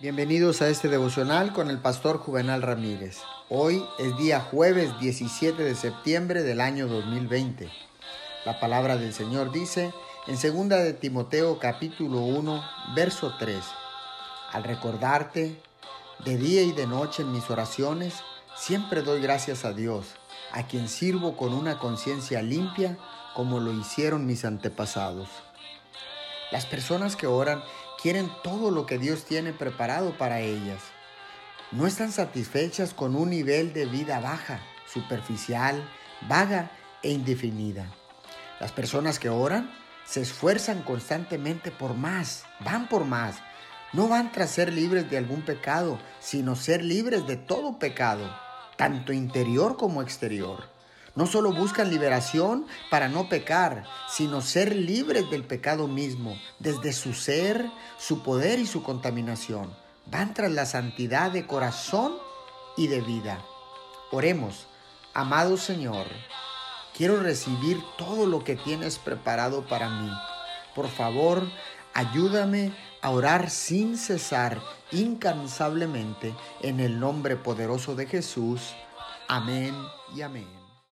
Bienvenidos a este devocional con el pastor Juvenal Ramírez. Hoy es día jueves 17 de septiembre del año 2020. La palabra del Señor dice en 2 de Timoteo capítulo 1, verso 3. Al recordarte de día y de noche en mis oraciones, siempre doy gracias a Dios, a quien sirvo con una conciencia limpia como lo hicieron mis antepasados. Las personas que oran quieren todo lo que Dios tiene preparado para ellas. No están satisfechas con un nivel de vida baja, superficial, vaga e indefinida. Las personas que oran se esfuerzan constantemente por más, van por más. No van tras ser libres de algún pecado, sino ser libres de todo pecado, tanto interior como exterior. No solo buscan liberación para no pecar, sino ser libres del pecado mismo, desde su ser, su poder y su contaminación. Van tras la santidad de corazón y de vida. Oremos, amado Señor, quiero recibir todo lo que tienes preparado para mí. Por favor, ayúdame a orar sin cesar, incansablemente, en el nombre poderoso de Jesús. Amén y amén.